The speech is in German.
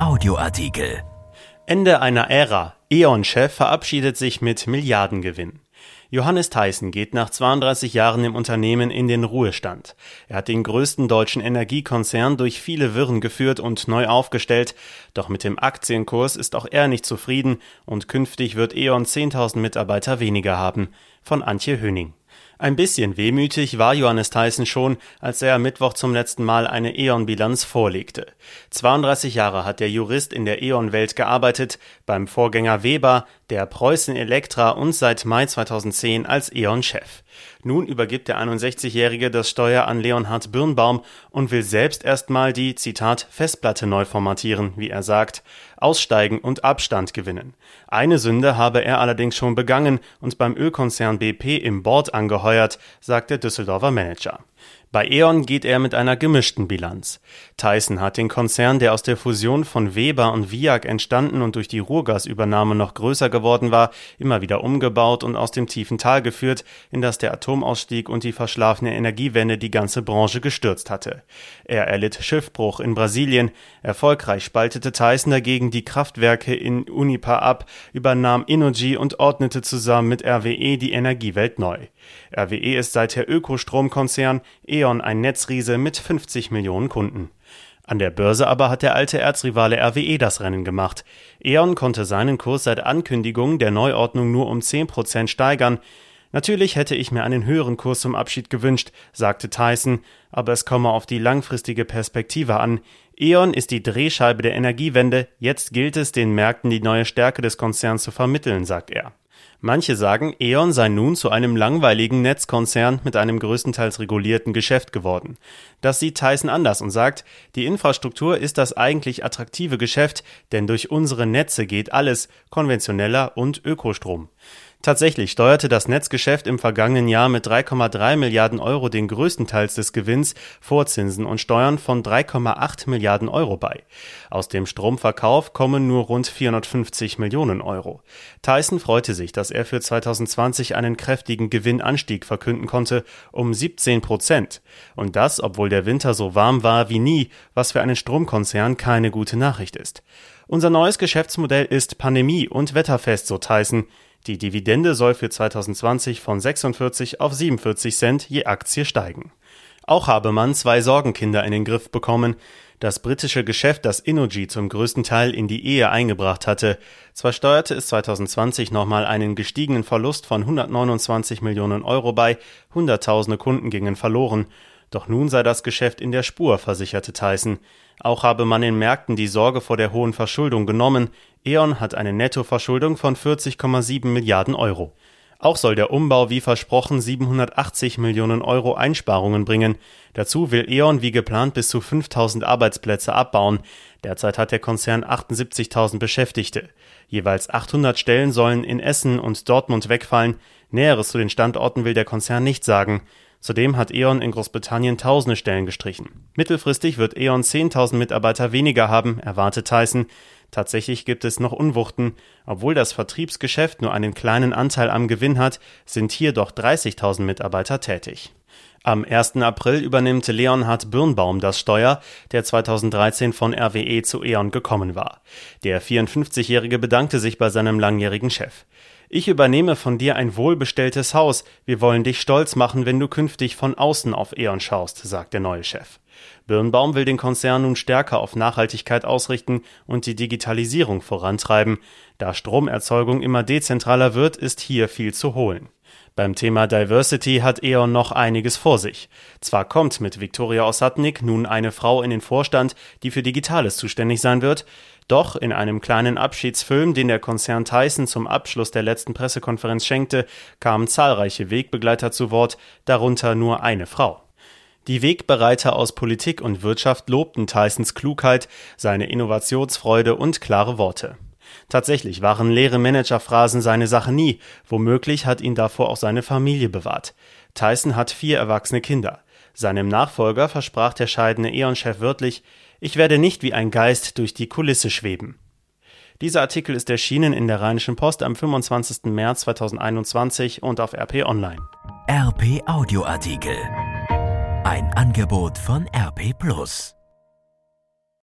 Audioartikel. Ende einer Ära. E.ON-Chef verabschiedet sich mit Milliardengewinn. Johannes Theissen geht nach 32 Jahren im Unternehmen in den Ruhestand. Er hat den größten deutschen Energiekonzern durch viele Wirren geführt und neu aufgestellt. Doch mit dem Aktienkurs ist auch er nicht zufrieden und künftig wird E.ON 10.000 Mitarbeiter weniger haben. Von Antje Höning. Ein bisschen wehmütig war Johannes Theissen schon, als er am Mittwoch zum letzten Mal eine E.ON-Bilanz vorlegte. 32 Jahre hat der Jurist in der E.ON-Welt gearbeitet, beim Vorgänger Weber, der Preußen Elektra und seit Mai 2010 als E.ON-Chef. Nun übergibt der 61-Jährige das Steuer an Leonhard Birnbaum und will selbst erstmal die, Zitat, Festplatte neu formatieren, wie er sagt, aussteigen und Abstand gewinnen. Eine Sünde habe er allerdings schon begangen und beim Ölkonzern BP im Board angeheuert, sagt der Düsseldorfer Manager. Bei E.ON geht er mit einer gemischten Bilanz. Tyson hat den Konzern, der aus der Fusion von Weber und Viag entstanden und durch die Ruhrgasübernahme noch größer geworden war, immer wieder umgebaut und aus dem tiefen Tal geführt, in das der Atomausstieg und die verschlafene Energiewende die ganze Branche gestürzt hatte. Er erlitt Schiffbruch in Brasilien. Erfolgreich spaltete Tyson dagegen die Kraftwerke in Unipa ab, übernahm Innogy und ordnete zusammen mit RWE die Energiewelt neu. RWE ist seither Ökostromkonzern, E.ON ein Netzriese mit 50 Millionen Kunden. An der Börse aber hat der alte Erzrivale RWE das Rennen gemacht. E.ON konnte seinen Kurs seit Ankündigung der Neuordnung nur um 10 Prozent steigern. Natürlich hätte ich mir einen höheren Kurs zum Abschied gewünscht, sagte Tyson, aber es komme auf die langfristige Perspektive an. E.ON ist die Drehscheibe der Energiewende, jetzt gilt es, den Märkten die neue Stärke des Konzerns zu vermitteln, sagt er. Manche sagen, E.ON sei nun zu einem langweiligen Netzkonzern mit einem größtenteils regulierten Geschäft geworden. Das sieht Tyson anders und sagt, die Infrastruktur ist das eigentlich attraktive Geschäft, denn durch unsere Netze geht alles, konventioneller und Ökostrom. Tatsächlich steuerte das Netzgeschäft im vergangenen Jahr mit 3,3 Milliarden Euro den größten Teil des Gewinns vor Zinsen und Steuern von 3,8 Milliarden Euro bei. Aus dem Stromverkauf kommen nur rund 450 Millionen Euro. Tyson freute sich, dass er für 2020 einen kräftigen Gewinnanstieg verkünden konnte, um 17 Prozent. Und das, obwohl der Winter so warm war wie nie, was für einen Stromkonzern keine gute Nachricht ist. Unser neues Geschäftsmodell ist pandemie- und wetterfest, so Tyson. Die Dividende soll für 2020 von 46 auf 47 Cent je Aktie steigen. Auch habe man zwei Sorgenkinder in den Griff bekommen. Das britische Geschäft, das Innogy zum größten Teil in die Ehe eingebracht hatte. Zwar steuerte es 2020 nochmal einen gestiegenen Verlust von 129 Millionen Euro bei, Hunderttausende Kunden gingen verloren. Doch nun sei das Geschäft in der Spur, versicherte Tyson. Auch habe man in Märkten die Sorge vor der hohen Verschuldung genommen. E.ON hat eine Nettoverschuldung von 40,7 Milliarden Euro. Auch soll der Umbau wie versprochen 780 Millionen Euro Einsparungen bringen. Dazu will E.ON wie geplant bis zu 5000 Arbeitsplätze abbauen. Derzeit hat der Konzern 78.000 Beschäftigte. Jeweils 800 Stellen sollen in Essen und Dortmund wegfallen. Näheres zu den Standorten will der Konzern nicht sagen. Zudem hat E.ON in Großbritannien tausende Stellen gestrichen. Mittelfristig wird E.ON 10.000 Mitarbeiter weniger haben, erwartet Tyson. Tatsächlich gibt es noch Unwuchten. Obwohl das Vertriebsgeschäft nur einen kleinen Anteil am Gewinn hat, sind hier doch 30.000 Mitarbeiter tätig. Am 1. April übernimmt Leonhard Birnbaum das Steuer, der 2013 von RWE zu E.ON gekommen war. Der 54-Jährige bedankte sich bei seinem langjährigen Chef. Ich übernehme von dir ein wohlbestelltes Haus. Wir wollen dich stolz machen, wenn du künftig von außen auf E.ON schaust, sagt der neue Chef. Birnbaum will den Konzern nun stärker auf Nachhaltigkeit ausrichten und die Digitalisierung vorantreiben. Da Stromerzeugung immer dezentraler wird, ist hier viel zu holen. Beim Thema Diversity hat E.ON noch einiges vor sich. Zwar kommt mit Viktoria Ossadnik nun eine Frau in den Vorstand, die für Digitales zuständig sein wird, doch in einem kleinen Abschiedsfilm, den der Konzern Tyson zum Abschluss der letzten Pressekonferenz schenkte, kamen zahlreiche Wegbegleiter zu Wort, darunter nur eine Frau. Die Wegbereiter aus Politik und Wirtschaft lobten Tysons Klugheit, seine Innovationsfreude und klare Worte. Tatsächlich waren leere Managerphrasen seine Sache nie, womöglich hat ihn davor auch seine Familie bewahrt. Tyson hat vier erwachsene Kinder. Seinem Nachfolger versprach der scheidende E.ON-Chef wörtlich, ich werde nicht wie ein Geist durch die Kulisse schweben. Dieser Artikel ist erschienen in der Rheinischen Post am 25. März 2021 und auf RP Online. RP Audioartikel. Ein Angebot von RP Plus.